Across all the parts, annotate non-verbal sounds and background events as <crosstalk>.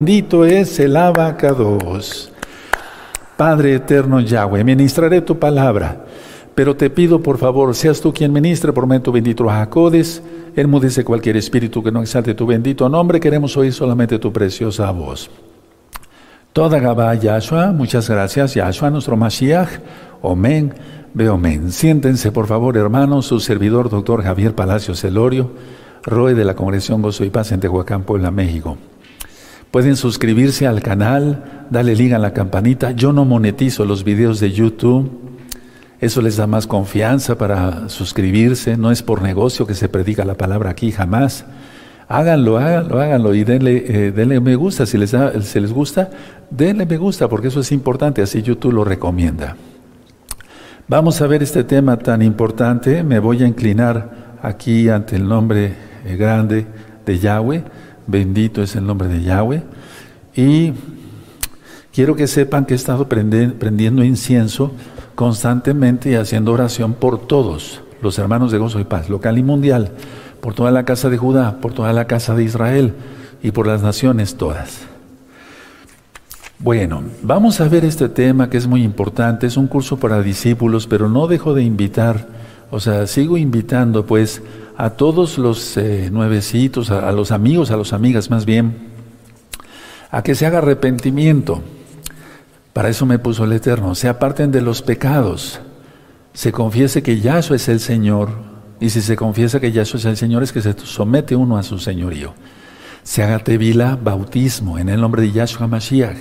Bendito es el abacados. Padre eterno Yahweh, ministraré tu palabra, pero te pido por favor, seas tú quien ministre por medio bendito Jacodes, enmudece cualquier espíritu que no exalte tu bendito nombre, queremos oír solamente tu preciosa voz. Toda Gabá Yahshua, muchas gracias, Yahshua, nuestro Mashiach, Omen, Beomen. Siéntense por favor, hermanos, su servidor, doctor Javier Palacios Celorio, Roe de la Congregación Gozo y Paz en Tehuacán, Puebla, México. Pueden suscribirse al canal, darle link a la campanita. Yo no monetizo los videos de YouTube. Eso les da más confianza para suscribirse. No es por negocio que se predica la palabra aquí, jamás. Háganlo, háganlo, háganlo y denle, eh, denle me gusta. Si les, da, si les gusta, denle me gusta porque eso es importante. Así YouTube lo recomienda. Vamos a ver este tema tan importante. Me voy a inclinar aquí ante el nombre eh, grande de Yahweh Bendito es el nombre de Yahweh. Y quiero que sepan que he estado prendiendo incienso constantemente y haciendo oración por todos los hermanos de gozo y paz, local y mundial, por toda la casa de Judá, por toda la casa de Israel y por las naciones todas. Bueno, vamos a ver este tema que es muy importante, es un curso para discípulos, pero no dejo de invitar, o sea, sigo invitando pues a todos los eh, nuevecitos, a, los amigos, a las amigas más bien, a que se haga arrepentimiento. Para eso me puso el Eterno. Se aparten de los pecados. Se confiese que Yahshua es el Señor. Y si se confiesa que Yahshua es el Señor, es que se somete uno a su señorío. Se haga tevila, bautismo, en el nombre de Yahshua Mashiach.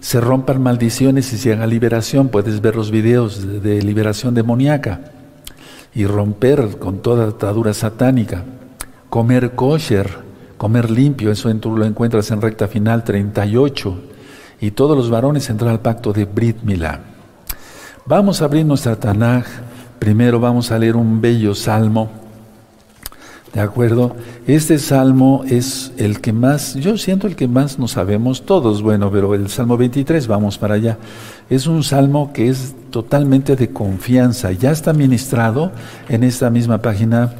Se rompan maldiciones y se haga liberación. Puedes ver los videos de, de liberación demoníaca y romper con toda atadura satánica. Comer kosher, comer limpio, eso tú lo encuentras en recta final 38. Y todos los varones entrar al pacto de Brit Milá. Vamos a abrir nuestra Tanaj. Primero vamos a leer un bello salmo. ¿De acuerdo? Este salmo es el que más, yo siento el que más nos sabemos todos, bueno, pero el salmo 23, vamos para allá. Es un salmo que es totalmente de confianza. Ya está ministrado en esta misma página,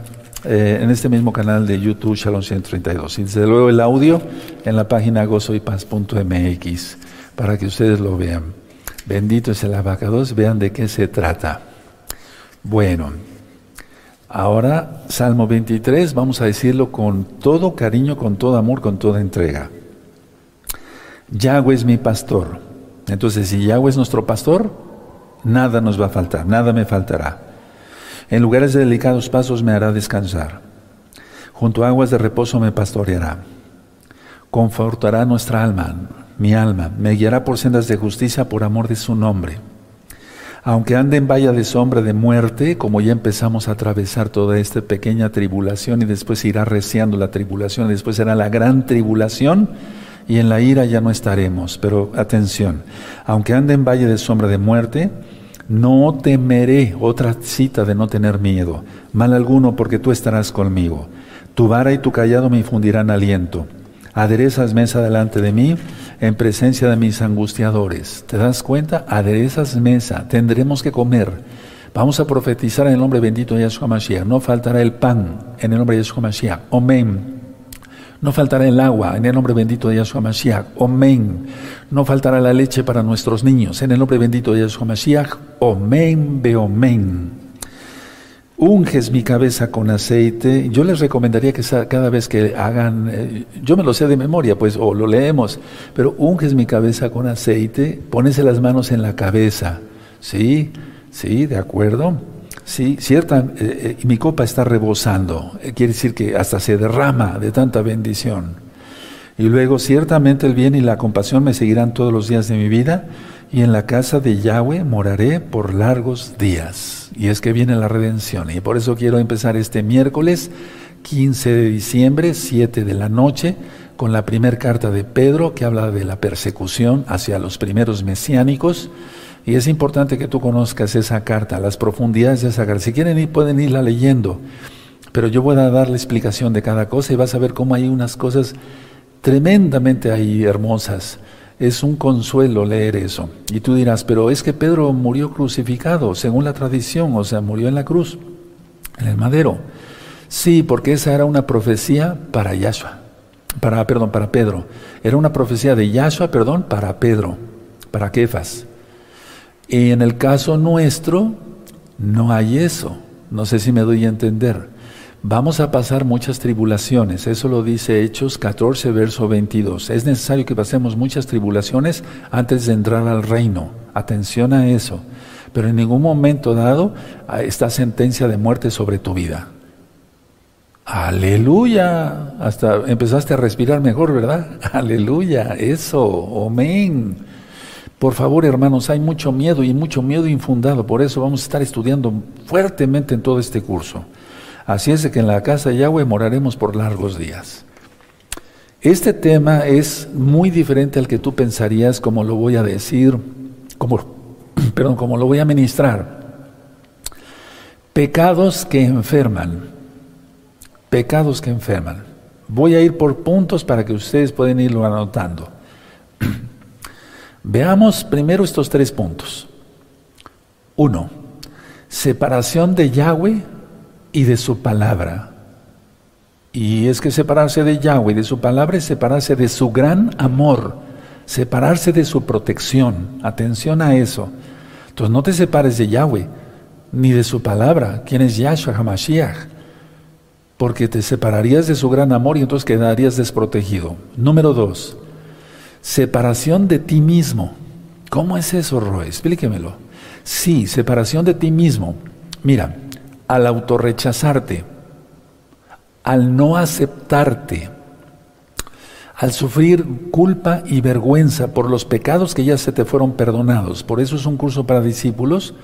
eh, en este mismo canal de YouTube, Shalom 132. Y desde luego el audio en la página gozoypaz.mx para que ustedes lo vean. Bendito es el abacados, vean de qué se trata. Bueno, ahora Salmo 23, vamos a decirlo con todo cariño, con todo amor, con toda entrega. Yahweh es mi pastor entonces, si Yahweh es nuestro pastor, nada nos va a faltar, nada me faltará. En lugares de delicados pasos me hará descansar. Junto a aguas de reposo me pastoreará. Confortará nuestra alma, mi alma, me guiará por sendas de justicia por amor de su nombre. Aunque ande en valla de sombra de muerte, como ya empezamos a atravesar toda esta pequeña tribulación y después irá reciando la tribulación, y después será la gran tribulación, y en la ira ya no estaremos. Pero atención, aunque ande en valle de sombra de muerte, no temeré, otra cita de no tener miedo, mal alguno porque tú estarás conmigo. Tu vara y tu callado me infundirán aliento. Aderezas mesa delante de mí en presencia de mis angustiadores. ¿Te das cuenta? Aderezas mesa, tendremos que comer. Vamos a profetizar en el nombre bendito de Yahshua Mashiach. No faltará el pan en el nombre de Yahshua Mashiach. Amén. No faltará el agua en el nombre bendito de Yahshua Mashiach. Omen. No faltará la leche para nuestros niños en el nombre bendito de Yahshua Mashiach. Omen, beomen. Unges mi cabeza con aceite. Yo les recomendaría que cada vez que hagan, eh, yo me lo sé de memoria, pues, o lo leemos, pero unges mi cabeza con aceite, ponese las manos en la cabeza. ¿Sí? ¿Sí? ¿De acuerdo? Sí, cierta, eh, eh, mi copa está rebosando, quiere decir que hasta se derrama de tanta bendición. Y luego, ciertamente el bien y la compasión me seguirán todos los días de mi vida, y en la casa de Yahweh moraré por largos días. Y es que viene la redención, y por eso quiero empezar este miércoles 15 de diciembre, 7 de la noche, con la primera carta de Pedro que habla de la persecución hacia los primeros mesiánicos y es importante que tú conozcas esa carta, las profundidades de esa carta. Si quieren ir, pueden irla leyendo. Pero yo voy a dar la explicación de cada cosa y vas a ver cómo hay unas cosas tremendamente ahí hermosas. Es un consuelo leer eso. Y tú dirás, pero es que Pedro murió crucificado, según la tradición, o sea, murió en la cruz, en el madero. Sí, porque esa era una profecía para Yahshua. para, perdón, para Pedro. Era una profecía de Yahshua, perdón, para Pedro, para Kefas. Y en el caso nuestro, no hay eso. No sé si me doy a entender. Vamos a pasar muchas tribulaciones, eso lo dice Hechos 14, verso 22. Es necesario que pasemos muchas tribulaciones antes de entrar al reino. Atención a eso. Pero en ningún momento dado esta sentencia de muerte sobre tu vida. Aleluya. Hasta empezaste a respirar mejor, ¿verdad? <laughs> Aleluya. Eso. Amén. Por favor, hermanos, hay mucho miedo y mucho miedo infundado. Por eso vamos a estar estudiando fuertemente en todo este curso. Así es de que en la casa de Yahweh moraremos por largos días. Este tema es muy diferente al que tú pensarías, como lo voy a decir, como, <clears throat> perdón, como lo voy a ministrar. Pecados que enferman pecados que enferman. Voy a ir por puntos para que ustedes puedan irlo anotando. <clears throat> Veamos primero estos tres puntos. Uno, separación de Yahweh y de su palabra. Y es que separarse de Yahweh de su palabra es separarse de su gran amor, separarse de su protección. Atención a eso. Entonces no te separes de Yahweh ni de su palabra. ¿Quién es Yahshua HaMashiach? porque te separarías de su gran amor y entonces quedarías desprotegido. Número dos, separación de ti mismo. ¿Cómo es eso, Roy? Explíquemelo. Sí, separación de ti mismo. Mira, al autorrechazarte, al no aceptarte, al sufrir culpa y vergüenza por los pecados que ya se te fueron perdonados. Por eso es un curso para discípulos.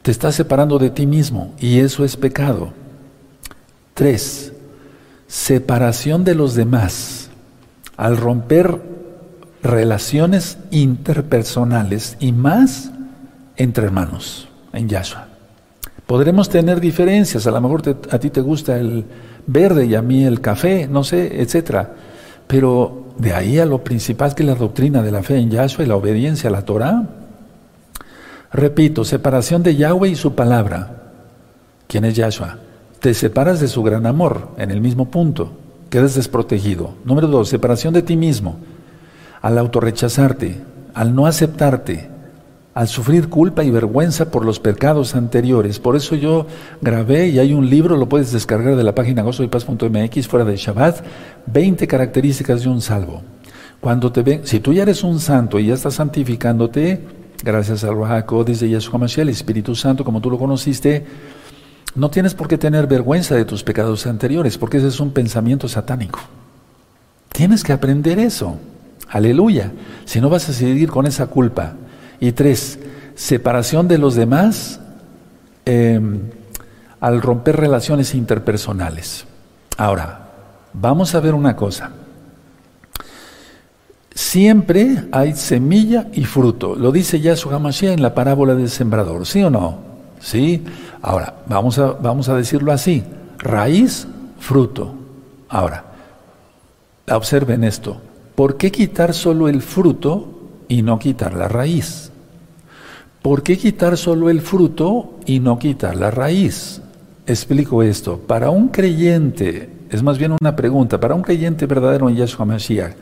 Te estás separando de ti mismo y eso es pecado. Tres, separación de los demás. Al romper relaciones interpersonales y más entre hermanos en Yahshua. Podremos tener diferencias, a lo mejor a ti te gusta el verde y a mí el café, no sé, etcétera. Pero de ahí a lo principal que la doctrina de la fe en Yahshua y la obediencia a la Torah. Repito, separación de Yahweh y su palabra. ¿Quién es Yahshua? te separas de su gran amor en el mismo punto, quedas desprotegido. Número dos, separación de ti mismo, al autorrechazarte, al no aceptarte, al sufrir culpa y vergüenza por los pecados anteriores. Por eso yo grabé y hay un libro, lo puedes descargar de la página gozoypaz.mx fuera de Shabbat, 20 características de un salvo. Cuando te ven, si tú ya eres un santo y ya estás santificándote, gracias al Rahakodis dice Yeshua Mashiach, el Espíritu Santo, como tú lo conociste, no tienes por qué tener vergüenza de tus pecados anteriores, porque ese es un pensamiento satánico. Tienes que aprender eso. Aleluya. Si no vas a seguir con esa culpa. Y tres, separación de los demás em, al romper relaciones interpersonales. Ahora, vamos a ver una cosa. Siempre hay semilla y fruto. Lo dice Yahshua HaMashiach en la parábola del sembrador, ¿sí o no? ¿Sí? Ahora, vamos a, vamos a decirlo así, raíz, fruto. Ahora, observen esto, ¿por qué quitar solo el fruto y no quitar la raíz? ¿Por qué quitar solo el fruto y no quitar la raíz? Explico esto. Para un creyente, es más bien una pregunta, para un creyente verdadero en Yahshua Mashiach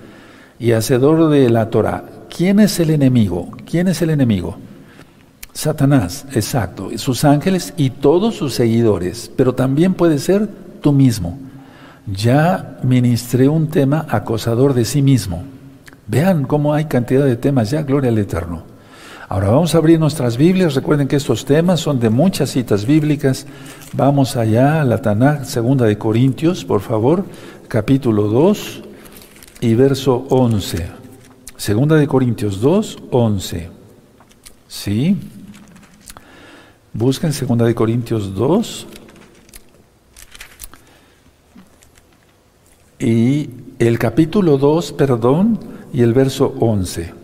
y hacedor de la Torah, ¿quién es el enemigo? ¿Quién es el enemigo? Satanás, exacto, sus ángeles y todos sus seguidores, pero también puede ser tú mismo. Ya ministré un tema acosador de sí mismo. Vean cómo hay cantidad de temas ya, gloria al Eterno. Ahora vamos a abrir nuestras Biblias. Recuerden que estos temas son de muchas citas bíblicas. Vamos allá a la Tanakh, segunda de Corintios, por favor, capítulo 2 y verso 11. Segunda de Corintios 2, 11. ¿Sí? Busquen 2 Corintios 2 y el capítulo 2, perdón, y el verso 11.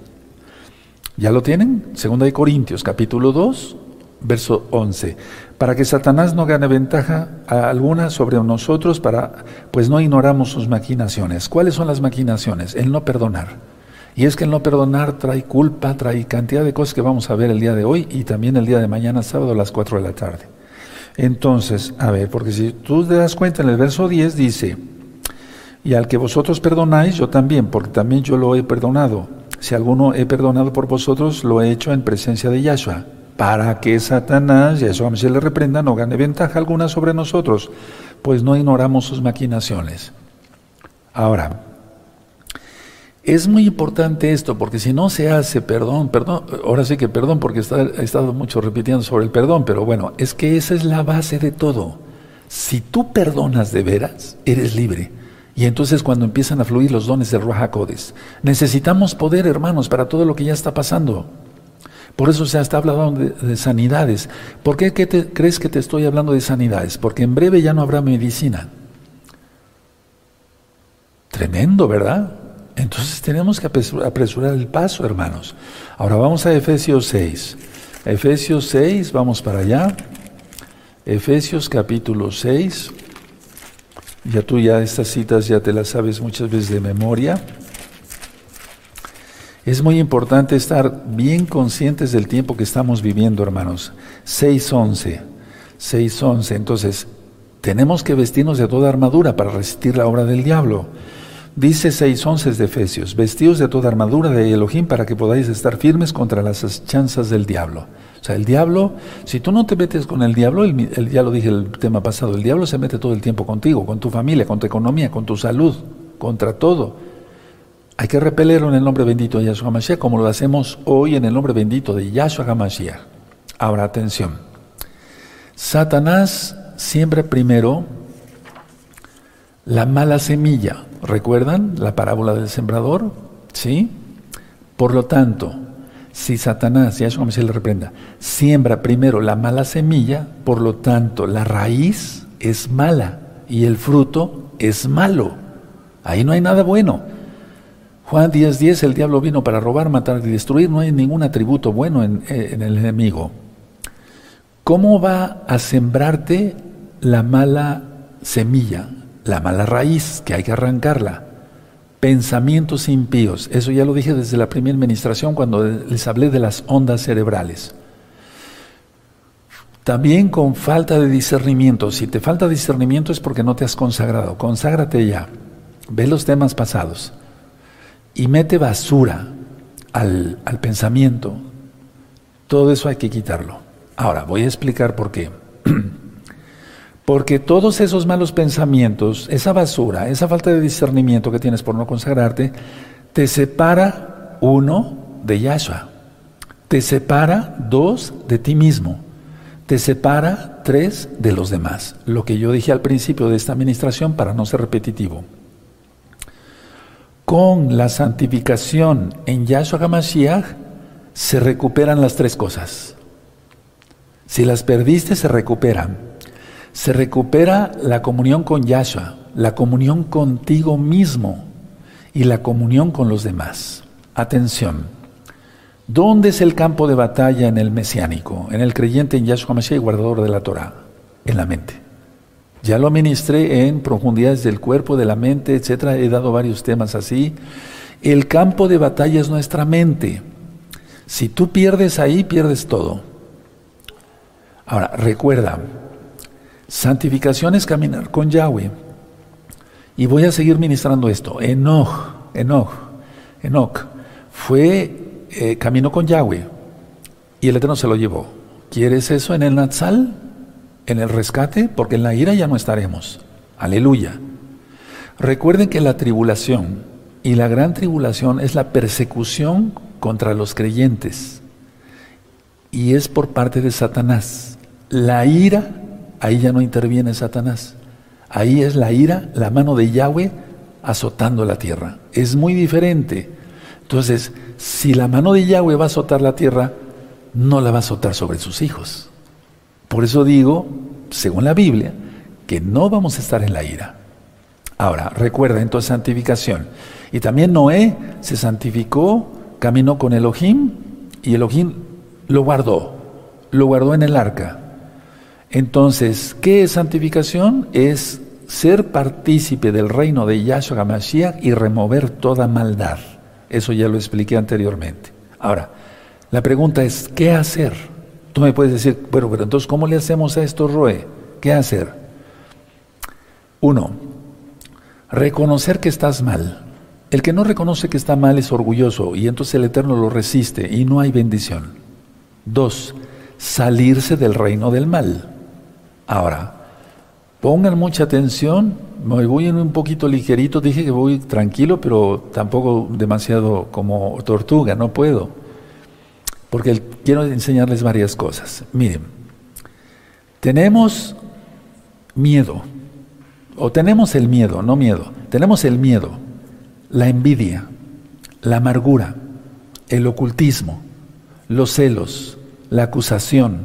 ¿Ya lo tienen? 2 Corintios, capítulo 2, verso 11. Para que Satanás no gane ventaja alguna sobre nosotros, para, pues no ignoramos sus maquinaciones. ¿Cuáles son las maquinaciones? El no perdonar. Y es que el no perdonar trae culpa, trae cantidad de cosas que vamos a ver el día de hoy y también el día de mañana, sábado a las 4 de la tarde. Entonces, a ver, porque si tú te das cuenta en el verso 10 dice, Y al que vosotros perdonáis, yo también, porque también yo lo he perdonado. Si alguno he perdonado por vosotros, lo he hecho en presencia de Yahshua, para que Satanás, Yahshua se le reprenda, no gane ventaja alguna sobre nosotros, pues no ignoramos sus maquinaciones. Ahora, es muy importante esto, porque si no se hace perdón, perdón, ahora sí que perdón, porque he estado mucho repitiendo sobre el perdón, pero bueno, es que esa es la base de todo. Si tú perdonas de veras, eres libre. Y entonces cuando empiezan a fluir los dones del Ruach necesitamos poder, hermanos, para todo lo que ya está pasando. Por eso se estado hablando de, sanidades. ¿Por qué, crees que te estoy hablando de sanidades? Porque en breve ya no habrá medicina. Tremendo, ¿verdad? Entonces tenemos que apresurar el paso, hermanos. Ahora vamos a Efesios 6. Efesios 6, vamos para allá. Efesios capítulo 6. Ya tú ya estas citas ya te las sabes muchas veces de memoria. Es muy importante estar bien conscientes del tiempo que estamos viviendo, hermanos. 6.11. 6.11. Entonces, tenemos que vestirnos de toda armadura para resistir la obra del diablo. Dice 6.11 de Efesios, vestidos de toda armadura de Elohim para que podáis estar firmes contra las chanzas del diablo. O sea, el diablo, si tú no te metes con el diablo, el, ya lo dije el tema pasado, el diablo se mete todo el tiempo contigo, con tu familia, con tu economía, con tu salud, contra todo. Hay que repelerlo en el nombre bendito de Yahshua HaMashiach, como lo hacemos hoy en el nombre bendito de Yahshua HaMashiach. Ahora, atención. Satanás siembra primero la mala semilla. ¿Recuerdan la parábola del sembrador? ¿Sí? Por lo tanto, si Satanás, y a eso se le reprenda, siembra primero la mala semilla, por lo tanto la raíz es mala y el fruto es malo. Ahí no hay nada bueno. Juan 10:10, 10, el diablo vino para robar, matar y destruir, no hay ningún atributo bueno en, en el enemigo. ¿Cómo va a sembrarte la mala semilla? la mala raíz, que hay que arrancarla. Pensamientos impíos, eso ya lo dije desde la primera administración cuando les hablé de las ondas cerebrales. También con falta de discernimiento. Si te falta discernimiento es porque no te has consagrado. Conságrate ya. Ve los temas pasados. Y mete basura al, al pensamiento. Todo eso hay que quitarlo. Ahora, voy a explicar por qué. <clears throat> Porque todos esos malos pensamientos, esa basura, esa falta de discernimiento que tienes por no consagrarte, te separa, uno, de Yahshua. Te separa, dos, de ti mismo. Te separa, tres, de los demás. Lo que yo dije al principio de esta administración para no ser repetitivo. Con la santificación en Yahshua HaMashiach se recuperan las tres cosas. Si las perdiste, se recuperan se recupera la comunión con Yahshua, la comunión contigo mismo y la comunión con los demás. Atención. ¿Dónde es el campo de batalla en el mesiánico, en el creyente en Yahshua Mashiach y guardador de la Torah? En la mente. Ya lo ministré en profundidades del cuerpo, de la mente, etcétera. He dado varios temas así. El campo de batalla es nuestra mente. Si tú pierdes ahí, pierdes todo. Ahora, recuerda, Santificación es caminar con Yahweh. Y voy a seguir ministrando esto. Enoch, Enoch, Enoch fue, eh, caminó con Yahweh y el Eterno se lo llevó. ¿Quieres eso en el Natsal? ¿En el rescate? Porque en la ira ya no estaremos. Aleluya. Recuerden que la tribulación y la gran tribulación es la persecución contra los creyentes. Y es por parte de Satanás. La ira ahí ya no interviene Satanás. Ahí es la ira, la mano de Yahweh azotando la tierra. Es muy diferente. Entonces, si la mano de Yahweh va a azotar la tierra, no la va a azotar sobre sus hijos. Por eso digo, según la Biblia, que no vamos a estar en la ira. Ahora, recuerda entonces santificación. Y también Noé se santificó, caminó con Elohim y Elohim lo guardó, lo guardó en el arca. Entonces, ¿qué es santificación? Es ser partícipe del reino de Yahshua HaMashiach y remover toda maldad. Eso ya lo expliqué anteriormente. Ahora, la pregunta es, ¿qué hacer? Tú me puedes decir, bueno, pero entonces, ¿cómo le hacemos a esto, Roe? ¿Qué hacer? Uno, Reconocer que estás mal. El que no reconoce que está mal es orgulloso y entonces el Eterno lo resiste y no hay bendición. Dos, salirse del reino del mal. Ahora, pongan mucha atención, me voy en un poquito ligerito, dije que voy tranquilo, pero tampoco demasiado como tortuga, no puedo. Porque quiero enseñarles varias cosas. Miren, tenemos miedo, o tenemos el miedo, no miedo, tenemos el miedo la envidia, la amargura, el ocultismo, los celos, la acusación,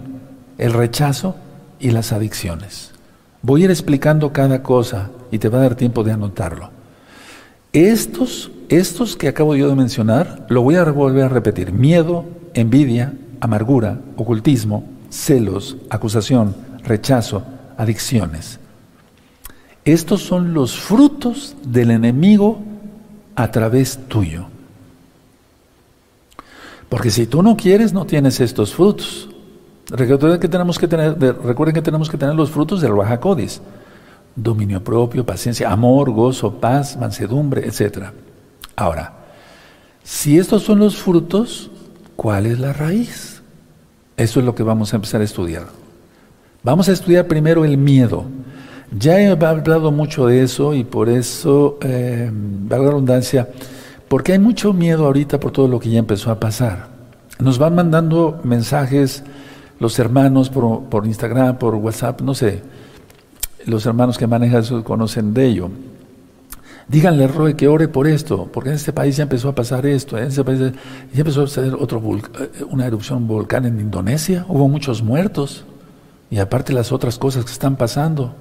el rechazo y las adicciones. Voy a ir explicando cada cosa y te va a dar tiempo de anotarlo. Estos, estos que acabo yo de mencionar, lo voy a volver a repetir. Miedo, envidia, amargura, ocultismo, celos, acusación, rechazo, adicciones. Estos son los frutos del enemigo a través tuyo. Porque si tú no quieres, no tienes estos frutos. Recuerden que tenemos que tener, recuerden que tenemos que tener los frutos del Codis. Dominio propio, paciencia, amor, gozo, paz, mansedumbre, etc. Ahora, si estos son los frutos, ¿cuál es la raíz? Eso es lo que vamos a empezar a estudiar. Vamos a estudiar primero el miedo. Ya he hablado mucho de eso y por eso, eh, la redundancia, porque hay mucho miedo ahorita por todo lo que ya empezó a pasar. Nos van mandando mensajes los hermanos por, Instagram, por WhatsApp, no sé, los hermanos que manejan eso conocen de ello. Díganle Roy que ore por esto, porque en este país ya empezó a pasar esto, en este país ya empezó a suceder otro eh, una erupción volcán en Indonesia, hubo muchos muertos, y aparte las otras cosas que están pasando.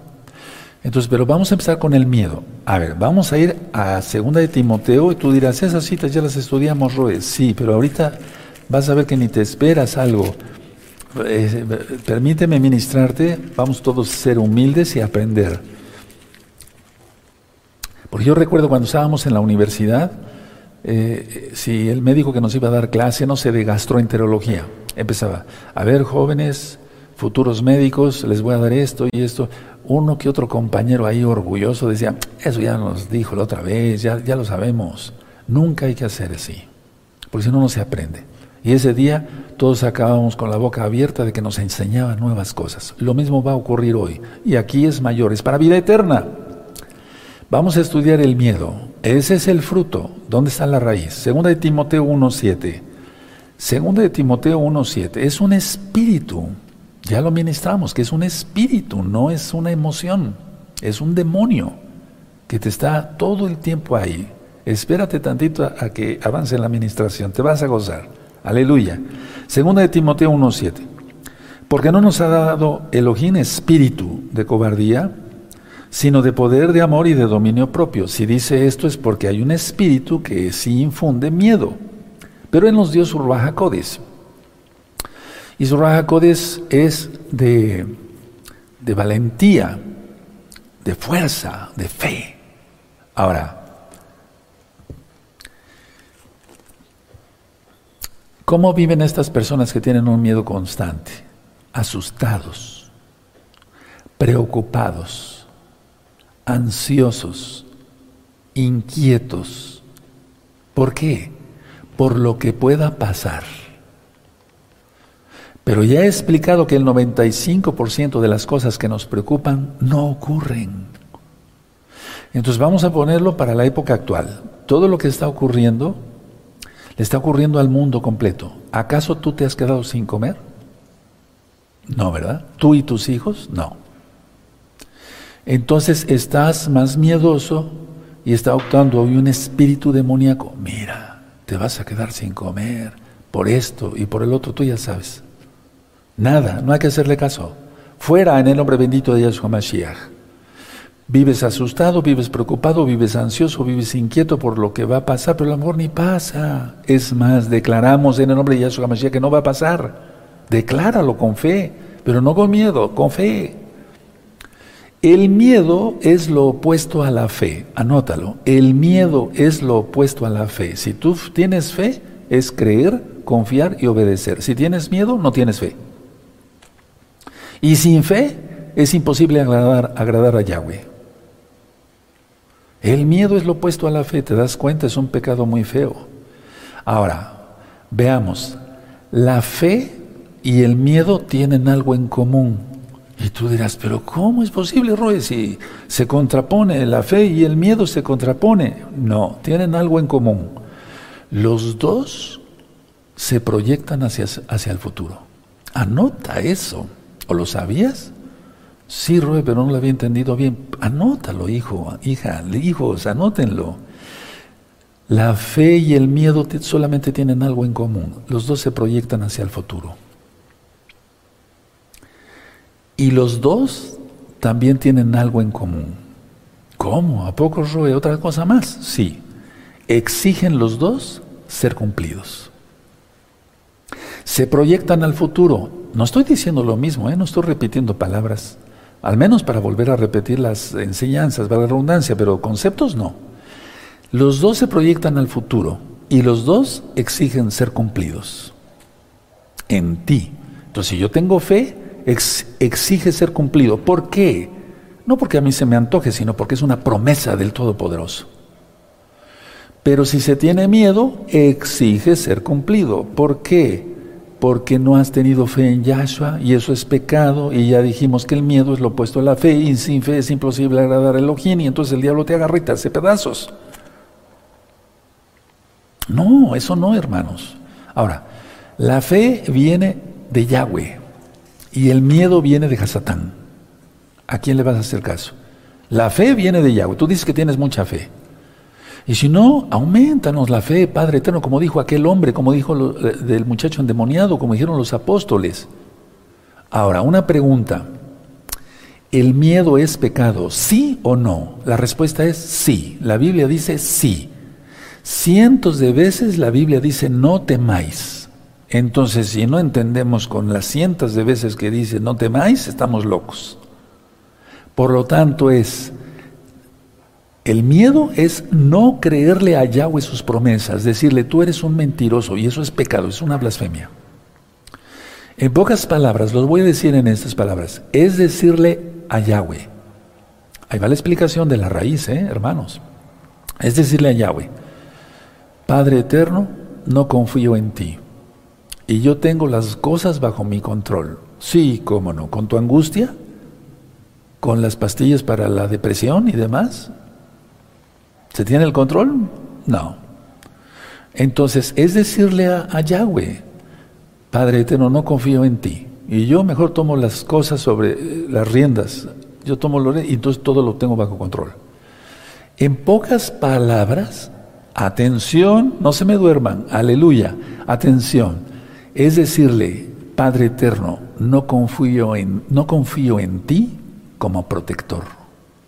Entonces, pero vamos a empezar con el miedo. A ver, vamos a ir a segunda de Timoteo y tú dirás, esas citas ya las estudiamos, Roe. Sí, pero ahorita vas a ver que ni te esperas algo. Eh, permíteme ministrarte, vamos todos a ser humildes y aprender. Porque yo recuerdo cuando estábamos en la universidad, eh, si el médico que nos iba a dar clase, no sé, de gastroenterología, empezaba, a ver, jóvenes, futuros médicos, les voy a dar esto y esto uno que otro compañero ahí orgulloso decía, eso ya nos dijo la otra vez, ya, ya lo sabemos. Nunca hay que hacer así, porque si no, no se aprende. Y ese día todos acabamos con la boca abierta de que nos enseñaban nuevas cosas. Lo mismo va a ocurrir hoy. Y aquí es mayor, es para vida eterna. Vamos a estudiar el miedo. Ese es el fruto. ¿Dónde está la raíz? Segunda de Timoteo 1.7. Segunda de Timoteo 1.7. Es un espíritu ya lo ministramos, que es un espíritu, no es una emoción, es un demonio que te está todo el tiempo ahí. Espérate tantito a, que avance la administración, te vas a gozar. Aleluya. Segunda de Timoteo 1.7. Porque no nos ha dado Elohim espíritu de cobardía, sino de poder, de amor y de dominio propio. Si dice esto es porque hay un espíritu que sí infunde miedo. Pero Él nos dio su Ruaja y su Codes es de, de valentía, de fuerza, de fe. Ahora, ¿cómo viven estas personas que tienen un miedo constante? Asustados, preocupados, ansiosos, inquietos. ¿Por qué? Por lo que pueda pasar. Pero ya he explicado que el 95% de las cosas que nos preocupan no ocurren. Entonces vamos a ponerlo para la época actual. Todo lo que está ocurriendo le está ocurriendo al mundo completo. ¿Acaso tú te has quedado sin comer? No, ¿verdad? ¿Tú y tus hijos? No. Entonces estás más miedoso y está optando hoy un espíritu demoníaco. Mira, te vas a quedar sin comer por esto y por el otro, tú ya sabes. Nada, no hay que hacerle caso. Fuera en el nombre bendito de Yahshua Mashiach. Vives asustado, vives preocupado, vives ansioso, vives inquieto por lo que va a pasar, pero el amor ni pasa. Es más, declaramos en el nombre de Yahshua Mashiach que no va a pasar. Decláralo con fe, pero no con miedo, con fe. El miedo es lo opuesto a la fe, anótalo. El miedo es lo opuesto a la fe. Si tú tienes fe, es creer, confiar y obedecer. Si tienes miedo, no tienes fe. Y sin fe es imposible agradar, agradar a Yahweh. El miedo es lo opuesto a la fe, te das cuenta, es un pecado muy feo. Ahora, veamos, la fe y el miedo tienen algo en común. Y tú dirás, pero ¿cómo es posible, Roy, si se contrapone la fe y el miedo se contrapone? No, tienen algo en común. Los dos se proyectan hacia, hacia el futuro. Anota eso. ¿O lo sabías? Sí, Roy, pero no lo había entendido bien. Anótalo, hijo, hija, hijos, anótenlo. La fe y el miedo solamente tienen algo en común. Los dos se proyectan hacia el futuro. Y los dos también tienen algo en común. ¿Cómo? ¿A poco, Roe? ¿Otra cosa más? Sí. Exigen los dos ser cumplidos. Se proyectan al futuro. No estoy diciendo lo mismo, ¿eh? no estoy repitiendo palabras, al menos para volver a repetir las enseñanzas, para la redundancia, pero conceptos no. Los dos se proyectan al futuro y los dos exigen ser cumplidos en ti. Entonces, si yo tengo fe, exige ser cumplido. ¿Por qué? No porque a mí se me antoje, sino porque es una promesa del Todopoderoso. Pero si se tiene miedo, exige ser cumplido. ¿Por qué? Porque no has tenido fe en Yahshua y eso es pecado y ya dijimos que el miedo es lo opuesto a la fe y sin fe es imposible agradar a Elohim y entonces el diablo te agarra y te hace pedazos. No, eso no, hermanos. Ahora, la fe viene de Yahweh. Y el miedo viene de Hasatán. ¿A quién le vas a hacer caso? La fe viene de Yahweh. Tú dices que tienes mucha fe. Y si no, aumentanos la fe, Padre eterno, como dijo aquel hombre, como dijo del muchacho endemoniado, como dijeron los apóstoles. Ahora, una pregunta. ¿El miedo es pecado? ¿Sí o no? La respuesta es sí. La Biblia dice sí. Cientos de veces la Biblia dice no temáis. Entonces, si no entendemos con las cientos de veces que dice no temáis, estamos locos. Por lo tanto, es el miedo es no creerle a Yahweh sus promesas, decirle tú eres un mentiroso y eso es pecado, es una blasfemia. En pocas palabras, los voy a decir en estas palabras, es decirle a Yahweh. Ahí va la explicación de la raíz, ¿eh, hermanos. Es decirle a Yahweh, Padre eterno, no confío en ti. Y yo tengo las cosas bajo mi control. Sí, cómo no. ¿Con tu angustia? ¿Con las pastillas para la depresión y demás? ¿Se tiene el control? No. Entonces, es decirle a, Yahweh, Padre eterno, no confío en ti. Y yo mejor tomo las cosas sobre eh, las riendas. Yo tomo lo y entonces todo lo tengo bajo control. En pocas palabras, atención, no se me duerman, aleluya, atención es decirle, Padre eterno, no confío en, no confío en ti como protector.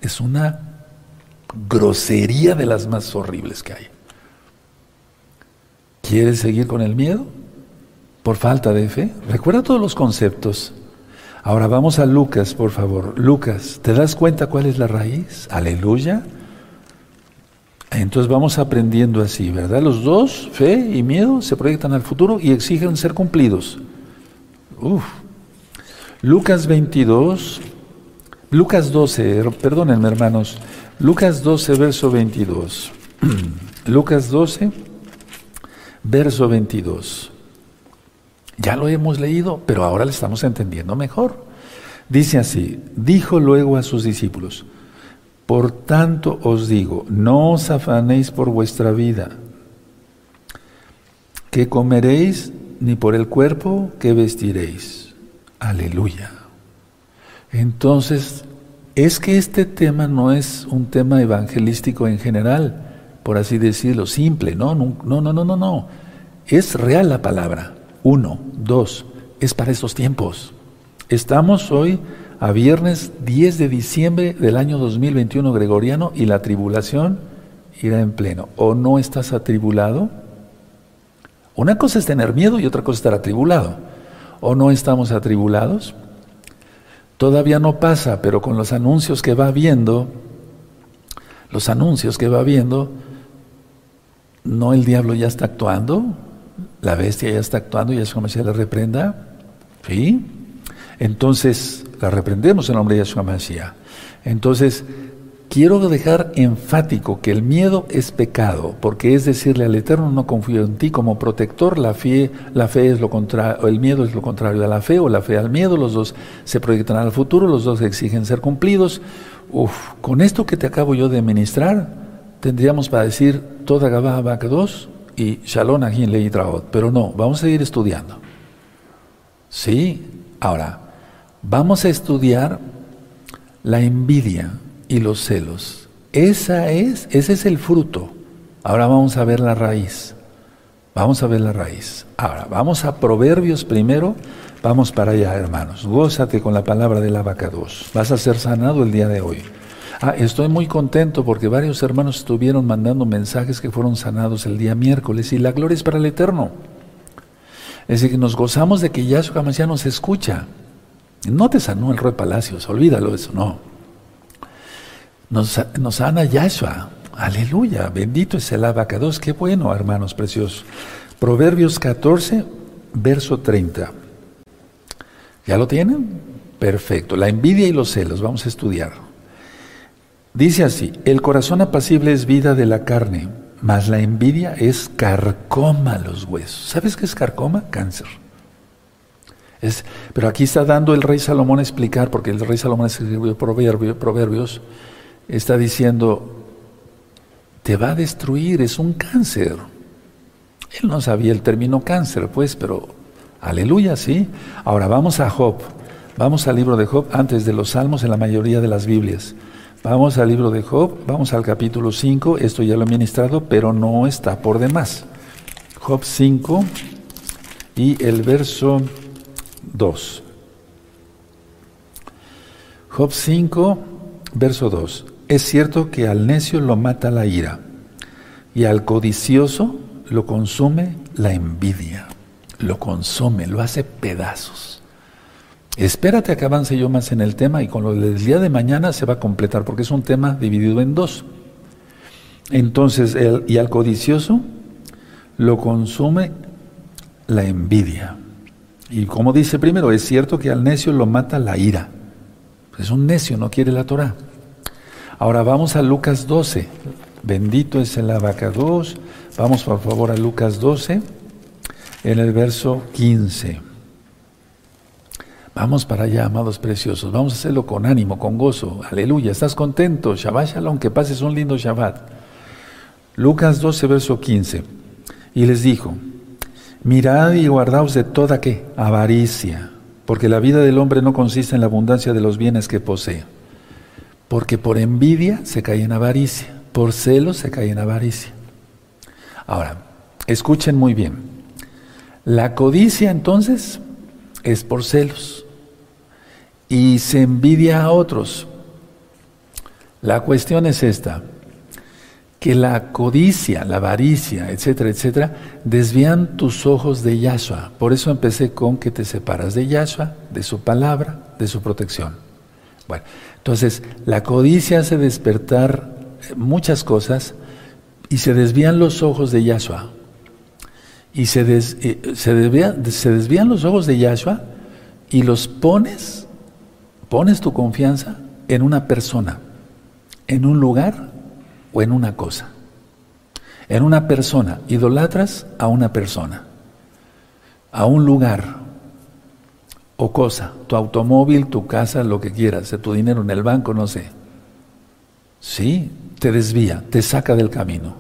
Es una grosería de las más horribles que hay. ¿Quieres seguir con el miedo? Por falta de fe. Recuerda todos los conceptos. Ahora vamos a Lucas, por favor. Lucas, ¿te das cuenta cuál es la raíz? Aleluya. Entonces vamos aprendiendo así, ¿verdad? Los dos, fe y miedo, se proyectan al futuro y exigen ser cumplidos. Uf. Lucas 22, Lucas 12, perdónenme hermanos, Lucas 12, verso 22. <clears throat> Lucas 12, verso 22. Ya lo hemos leído, pero ahora lo estamos entendiendo mejor. Dice así, dijo luego a sus discípulos, por tanto os digo, no os afanéis por vuestra vida, que comeréis, ni por el cuerpo que vestiréis. Aleluya. Entonces, es que este tema no es un tema evangelístico en general, por así decirlo, simple, no, no, no, no, no, no. Es real la palabra. Uno, dos, es para estos tiempos. Estamos hoy a viernes 10 de diciembre del año 2021 gregoriano y la tribulación irá en pleno. ¿O no estás atribulado? Una cosa es tener miedo y otra cosa es estar atribulado. ¿O no estamos atribulados? Todavía no pasa, pero con los anuncios que va viendo, los anuncios que va viendo, ¿no el diablo ya está actuando? ¿La bestia ya está actuando y como se le reprenda? ¿Sí? Entonces, la reprendemos en nombre de Yahshua Mashiach. Entonces, quiero dejar enfático que el miedo es pecado, porque es decirle al Eterno, no confío en ti como protector, la fe, la fe es lo contrario, el miedo es lo contrario a la fe, o la fe al miedo, los dos se proyectan al futuro, los dos exigen ser cumplidos. Uf, con esto que te acabo yo de ministrar, tendríamos para decir toda Gabá 2 y Shalom aquí en Leitraot, pero no, vamos a seguir estudiando. Sí, ahora, vamos a estudiar la envidia y los celos. Esa es, ese es el fruto. Ahora vamos a ver la raíz. Vamos a ver la raíz. Ahora, vamos a Proverbios primero. Vamos para allá, hermanos. Gózate con la palabra del abacados. Vas a ser sanado el día de hoy. Ah, estoy muy contento porque varios hermanos estuvieron mandando mensajes que fueron sanados el día miércoles y la gloria es para el Eterno. Es decir, que nos gozamos de que Yahshua Mashiach nos escucha. No te sanó el rey Palacios, olvídalo eso, no. Nos, sana Yahshua. Aleluya, bendito es el abacados. Qué bueno, hermanos preciosos. Proverbios 14, verso 30. ¿Ya lo tienen? Perfecto. La envidia y los celos, vamos a estudiar. Dice así, el corazón apacible es vida de la carne, mas la envidia es carcoma los huesos. ¿Sabes qué es carcoma? Cáncer. Es, pero aquí está dando el rey Salomón a explicar, porque el rey Salomón escribió proverbios está diciendo, te va a destruir, es un cáncer. Él no sabía el término cáncer, pues, pero aleluya, sí. Ahora vamos a Job, vamos al libro de Job antes de los salmos en la mayoría de las Biblias. Vamos al libro de Job, vamos al capítulo 5, esto ya lo he ministrado, pero no está por demás. Job 5 y el verso 2. Job 5, verso 2. Es cierto que al necio lo mata la ira y al codicioso lo consume la envidia. Lo consume, lo hace pedazos. Espérate a que avance yo más en el tema y con lo del día de mañana se va a completar porque es un tema dividido en dos. Entonces, el, y al codicioso lo consume la envidia. Y como dice primero, es cierto que al necio lo mata la ira. Es un necio, no quiere la Torah. Ahora vamos a Lucas 12. Bendito es el abacados. Vamos por favor a Lucas 12, en el verso 15. Vamos para allá, amados preciosos. Vamos a hacerlo con ánimo, con gozo. Aleluya. ¿Estás contento? Shabbat Shalom, que pases un lindo Shabbat. Lucas 12, verso 15. Y les dijo, mirad y guardaos de toda qué? Avaricia, porque la vida del hombre no consiste en la abundancia de los bienes que posee. Porque por envidia se cae en avaricia, por celos se cae en avaricia. Ahora, escuchen muy bien. La codicia entonces es por celos y se envidia a otros. La cuestión es esta, que la codicia, la avaricia, etcétera, etcétera, desvían tus ojos de Yahshua. Por eso empecé con que te separas de Yahshua, de su palabra, de su protección. Bueno, entonces, la codicia hace despertar muchas cosas y se desvían los ojos de Yahshua. Y se, eh, se, desvían los ojos de Yahshua y los pones, pones tu confianza en una persona, en un lugar o en una cosa. En una persona, idolatras a una persona, a un lugar, o cosa, tu automóvil, tu casa, lo que quieras, tu dinero en el banco, no sé. Sí, te desvía, te saca del camino.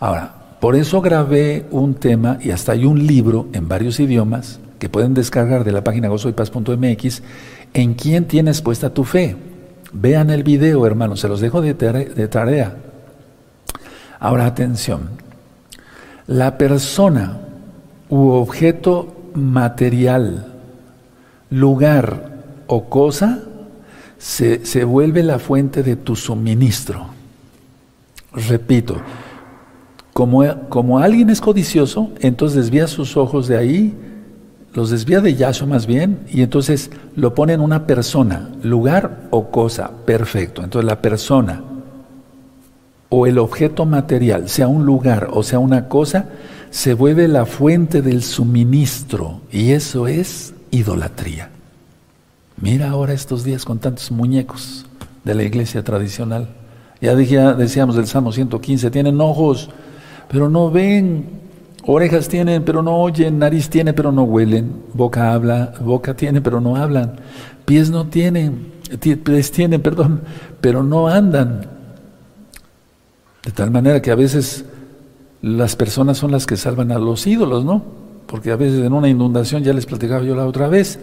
Ahora, por eso grabé un tema y hasta hay un libro en varios idiomas que pueden descargar de la página gozoypaz.mx en quién tienes puesta tu fe. Vean el video, hermanos, se los dejo de tarea. Ahora, atención. La persona u objeto material lugar o cosa se, vuelve la fuente de tu suministro. Repito, como, como, alguien es codicioso, entonces desvía sus ojos de ahí, los desvía de Yahshua más bien, y entonces lo pone en una persona, lugar o cosa, perfecto. Entonces la persona o el objeto material, sea un lugar o sea una cosa, se vuelve la fuente del suministro, y eso es idolatría. Mira ahora estos días con tantos muñecos. de la iglesia tradicional. Ya decíamos del Salmo 115, tienen ojos, pero no ven, orejas tienen, pero no oyen, nariz tiene, pero no huelen, boca habla, boca tiene, pero no hablan, pies no tienen, pies tienen, <laughs> perdón, pero no andan. De tal manera que a veces las personas son las que salvan a los ídolos, ¿no? Porque a veces en una inundación, ya les platicaba yo la otra vez,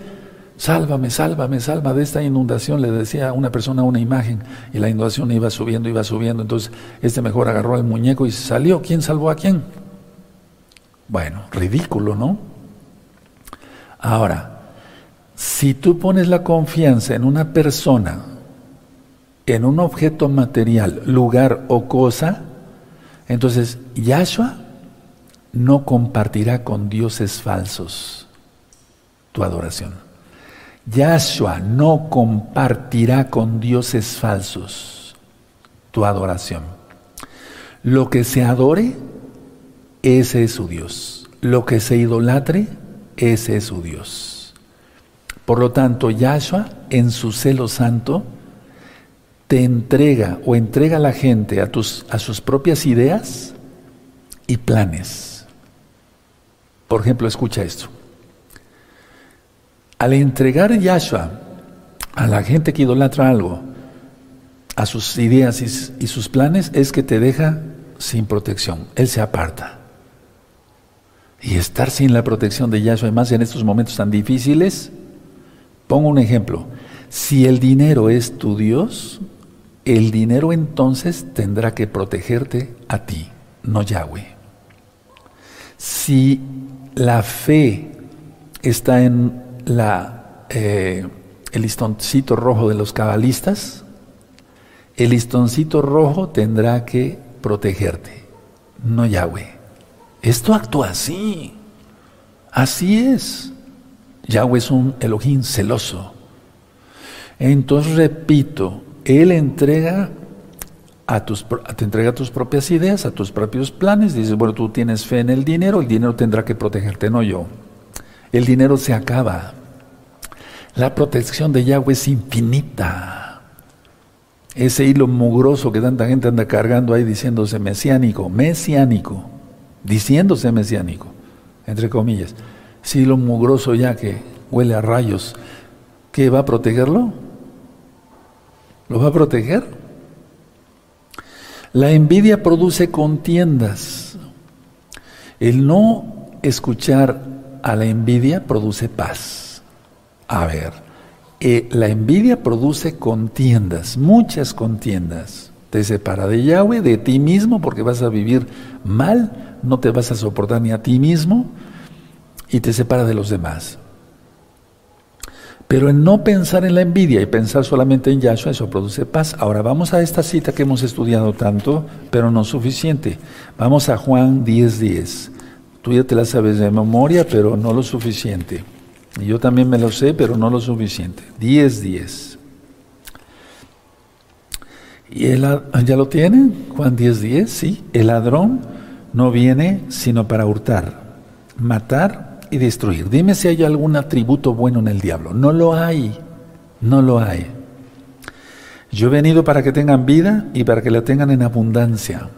Sálvame, sálvame, salva de esta inundación, le decía a una persona una imagen y la inundación iba subiendo, iba subiendo, entonces este mejor agarró al muñeco y salió. ¿Quién salvó a quién? Bueno, ridículo, ¿no? Ahora, si tú pones la confianza en una persona, en un objeto material, lugar o cosa, entonces Yahshua no compartirá con dioses falsos tu adoración. Yahshua no compartirá con dioses falsos tu adoración. Lo que se adore, ese es su Dios. Lo que se idolatre, ese es su Dios. Por lo tanto, Yahshua, en su celo santo, te entrega o entrega a la gente a, tus, a sus propias ideas y planes. Por ejemplo, escucha esto. Al entregar Yahshua a la gente que idolatra algo, a sus ideas y, sus planes, es que te deja sin protección. Él se aparta. Y estar sin la protección de Yahshua, además en estos momentos tan difíciles, pongo un ejemplo. Si el dinero es tu Dios, el dinero entonces tendrá que protegerte a ti, no Yahweh. Si la fe está en eh, el listoncito rojo de los cabalistas, el listoncito rojo tendrá que protegerte, no Yahweh. Esto actúa así, así es. Yahweh es un Elohim celoso. Entonces, repito, Él entrega a tus, te entrega tus propias ideas, a tus propios planes. Dices, bueno, tú tienes fe en el dinero, el dinero tendrá que protegerte, no yo. El dinero se acaba. La protección de Yahweh es infinita. Ese hilo mugroso que tanta gente anda cargando ahí diciéndose mesiánico, mesiánico, diciéndose mesiánico, entre comillas. Ese hilo mugroso ya que huele a rayos, ¿qué va a protegerlo? ¿Lo va a proteger? La envidia produce contiendas. El no escuchar a la envidia produce paz. A ver, eh, la envidia produce contiendas, muchas contiendas. Te separa de Yahweh, de ti mismo, porque vas a vivir mal, no te vas a soportar ni a ti mismo, y te separa de los demás. Pero en no pensar en la envidia y pensar solamente en Yahshua, eso produce paz. Ahora vamos a esta cita que hemos estudiado tanto, pero no suficiente. Vamos a Juan 10:10. 10. Tú ya te la sabes de memoria, pero no lo suficiente. Y yo también me lo sé, pero no lo suficiente. 10, 10. ¿Y él ya lo tienen? Juan 10, 10, sí. El ladrón no viene sino para hurtar, matar y destruir. Dime si hay algún atributo bueno en el diablo. No lo hay, no lo hay. Yo he venido para que tengan vida y para que la tengan en abundancia.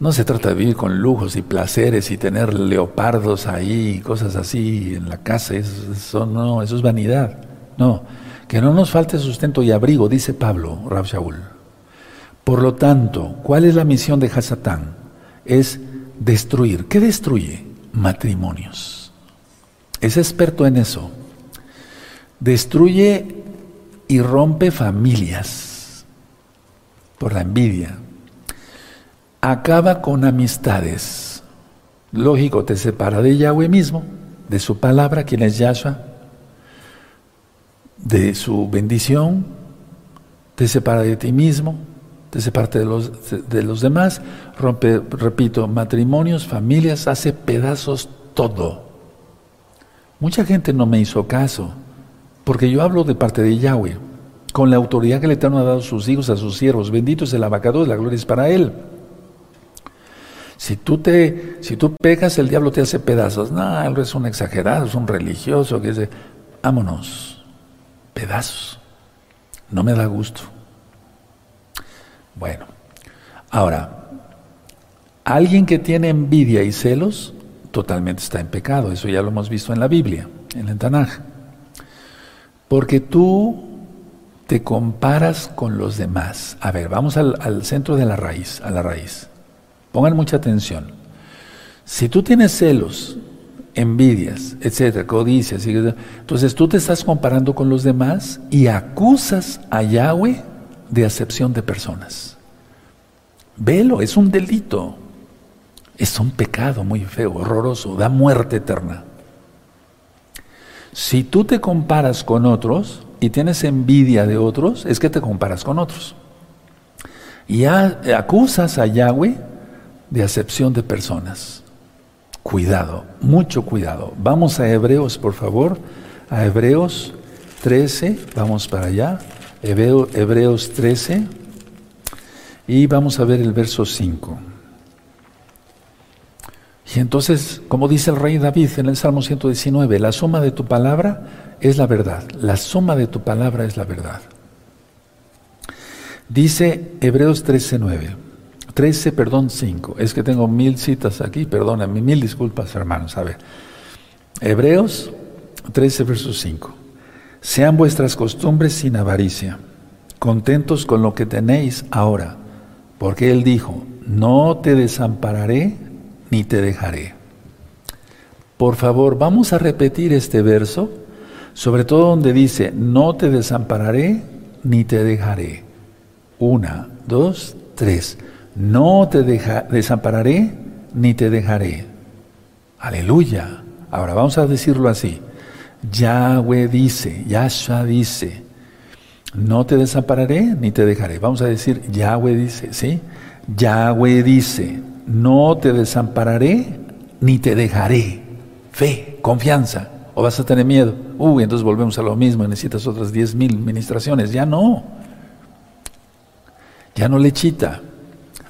No se trata de vivir con lujos y placeres y tener leopardos ahí, cosas así en la casa, eso, no, eso es vanidad. No, que no nos falte sustento y abrigo, dice Pablo, Rab Shaul. Por lo tanto, ¿cuál es la misión de Hasatán? Es destruir. ¿Qué destruye? Matrimonios. Es experto en eso. Destruye y rompe familias por la envidia, acaba con amistades. Lógico, te separa de Yahweh mismo, de su palabra, quien es Yahshua, de su bendición, te separa de ti mismo, te separa de los, de los demás, rompe, repito, matrimonios, familias, hace pedazos todo. Mucha gente no me hizo caso, porque yo hablo de parte de Yahweh, con la autoridad que el Eterno ha dado a sus hijos, a sus siervos. Bendito es el abacado, la gloria es para él. Si tú, te, si tú pegas, el diablo te hace pedazos. No, él es un exagerado, es un religioso que dice, vámonos, pedazos. No me da gusto. Bueno, ahora, alguien que tiene envidia y celos, totalmente está en pecado. Eso ya lo hemos visto en la Biblia, en el Tanaj. Porque tú te comparas con los demás. A ver, vamos al, centro de la raíz, a la raíz. Pongan mucha atención. Si tú tienes celos, envidias, etcétera, codicias, entonces tú te estás comparando con los demás y acusas a Yahweh de acepción de personas. Velo, es un delito. Es un pecado muy feo, horroroso, da muerte eterna. Si tú te comparas con otros y tienes envidia de otros, es que te comparas con otros. Y acusas a Yahweh de acepción de personas. Cuidado, mucho cuidado. Vamos a Hebreos, por favor, a Hebreos 13, vamos para allá, Hebreos 13, y vamos a ver el verso 5. Y entonces, como dice el rey David en el Salmo 119, la suma de tu palabra es la verdad, la suma de tu palabra es la verdad. Dice Hebreos 13, 9. 13, perdón, 5. Es que tengo mil citas aquí, perdóname, mil disculpas, hermanos. A ver, Hebreos 13, verso 5. Sean vuestras costumbres sin avaricia, contentos con lo que tenéis ahora, porque Él dijo, no te desampararé ni te dejaré. Por favor, vamos a repetir este verso, sobre todo donde dice, no te desampararé ni te dejaré. Una, dos, tres no te desampararé ni te dejaré. Aleluya. Ahora vamos a decirlo así. Yahweh dice, Yahshua dice, no te desampararé ni te dejaré. Vamos a decir, Yahweh dice, ¿sí? Yahweh dice, no te desampararé ni te dejaré. Fe, confianza. ¿O vas a tener miedo? Uy, entonces volvemos a lo mismo, necesitas otras diez mil ministraciones. Ya no. Ya no lechita.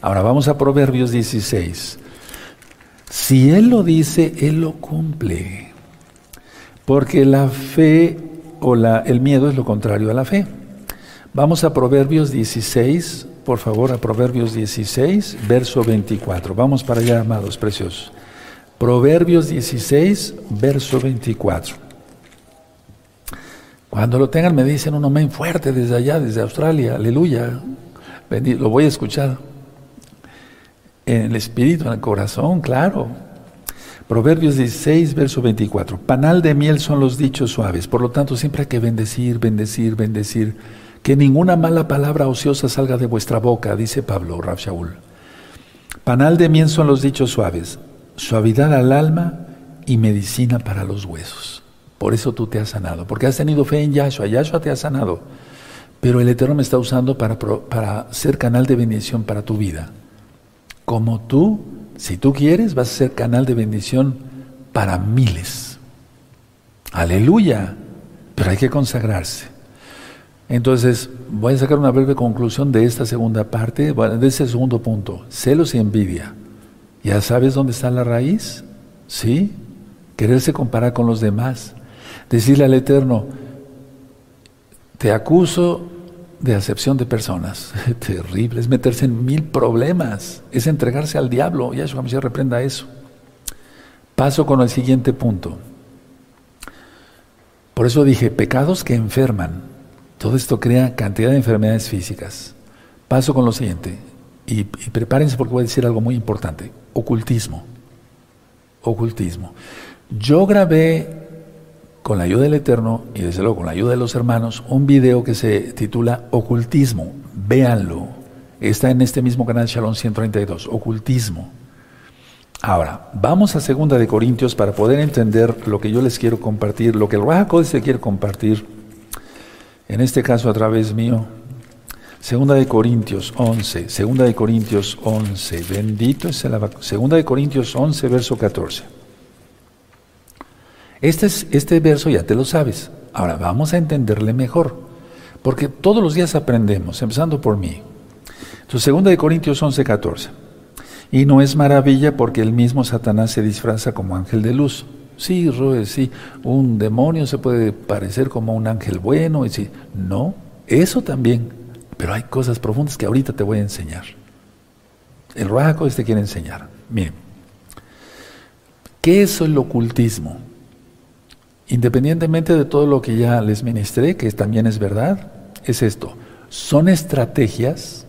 Ahora vamos a Proverbios 16. Si Él lo dice, Él lo cumple. Porque la fe o el miedo es lo contrario a la fe. Vamos a Proverbios 16, por favor, a Proverbios 16, verso 24. Vamos para allá, amados preciosos. Proverbios 16, verso 24. Cuando lo tengan me dicen un amén fuerte desde allá, desde Australia. Aleluya. Lo voy a escuchar en el espíritu, en el corazón, claro. Proverbios 16, verso 24. Panal de miel son los dichos suaves. Por lo tanto, siempre hay que bendecir, bendecir, bendecir. Que ninguna mala palabra ociosa salga de vuestra boca, dice Pablo, Rab Shaul. Panal de miel son los dichos suaves. Suavidad al alma y medicina para los huesos. Por eso tú te has sanado. Porque has tenido fe en Yahshua. Yahshua te ha sanado. Pero el Eterno me está usando para, para ser canal de bendición para tu vida como tú, si tú quieres, vas a ser canal de bendición para miles. Aleluya. Pero hay que consagrarse. Entonces, voy a sacar una breve conclusión de esta segunda parte, de ese segundo punto. Celos y envidia. ¿Ya sabes dónde está la raíz? ¿Sí? Quererse comparar con los demás. Decirle al Eterno, te acuso de acepción de personas. <laughs> Terrible, es meterse en mil problemas, es entregarse al diablo. Y eso se reprenda eso. Paso con el siguiente punto. Por eso dije, pecados que enferman. Todo esto crea cantidad de enfermedades físicas. Paso con lo siguiente. Y, y prepárense porque voy a decir algo muy importante. Ocultismo. Ocultismo. Yo grabé con la ayuda del Eterno y desde luego con la ayuda de los hermanos, un video que se titula Ocultismo. Véanlo. Está en este mismo canal Shalom 132, Ocultismo. Ahora, vamos a Segunda de Corintios para poder entender lo que yo les quiero compartir, lo que el Raja se quiere compartir, en este caso a través mío. Segunda de Corintios 11, Segunda de Corintios 11, bendito es el Segunda de Corintios 11, verso 14. Este, es, este verso ya te lo sabes. Ahora vamos a entenderle mejor, porque todos los días aprendemos, empezando por mí. Entonces, segunda de Corintios 11, 14. Y no es maravilla porque el mismo Satanás se disfraza como ángel de luz. Sí, Roe, sí, un demonio se puede parecer como un ángel bueno, y sí, no, eso también, Pero hay cosas profundas que ahorita te voy a enseñar. El Ruajaco te quiere enseñar. Miren, ¿qué es el ocultismo? Independientemente de todo lo que ya les ministré, que también es verdad, es esto. Son estrategias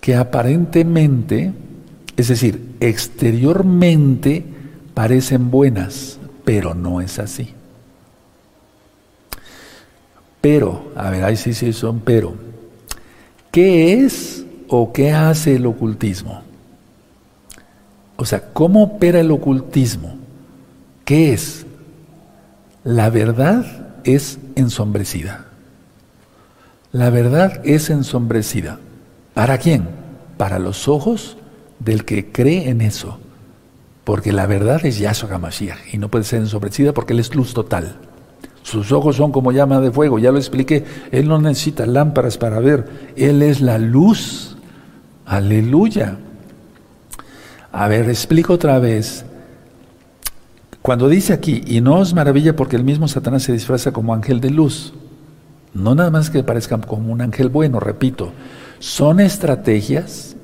que aparentemente, es decir, exteriormente parecen buenas, pero no es así. Pero, a ver, ahí sí, sí son pero. ¿Qué es o qué hace el ocultismo? O sea, ¿cómo opera el ocultismo? ¿Qué es? La verdad es ensombrecida. La verdad es ensombrecida. ¿Para quién? Para los ojos del que cree en eso. Porque la verdad es Yahshua HaMashiach y no puede ser ensombrecida porque Él es luz total. Sus ojos son como llama de fuego, ya lo expliqué. Él no necesita lámparas para ver, Él es la luz. Aleluya. A ver, explico otra vez. Cuando dice aquí, y no os maravilla porque el mismo Satanás se disfraza como ángel de luz, no nada más que parezca como un ángel bueno, repito, son estrategias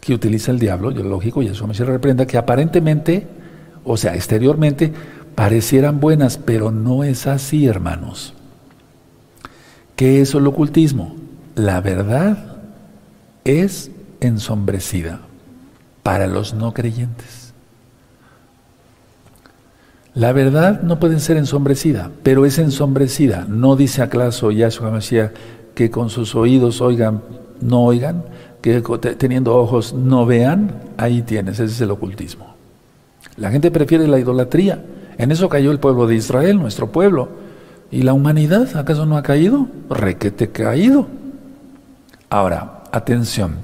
que utiliza el diablo, yo lógico, y eso me se reprenda, que aparentemente, o sea, exteriormente, parecieran buenas, pero no es así, hermanos. ¿Qué es el ocultismo? La verdad es ensombrecida para los no creyentes. La verdad no puede ser ensombrecida, pero es ensombrecida. No dice acaso Yahshua Mashiach que con sus oídos oigan, no oigan, que teniendo ojos no vean. Ahí tienes, ese es el ocultismo. La gente prefiere la idolatría en eso cayó el pueblo de Israel, nuestro pueblo. ¿Y la humanidad acaso no ha caído? Requete caído. Ahora, atención.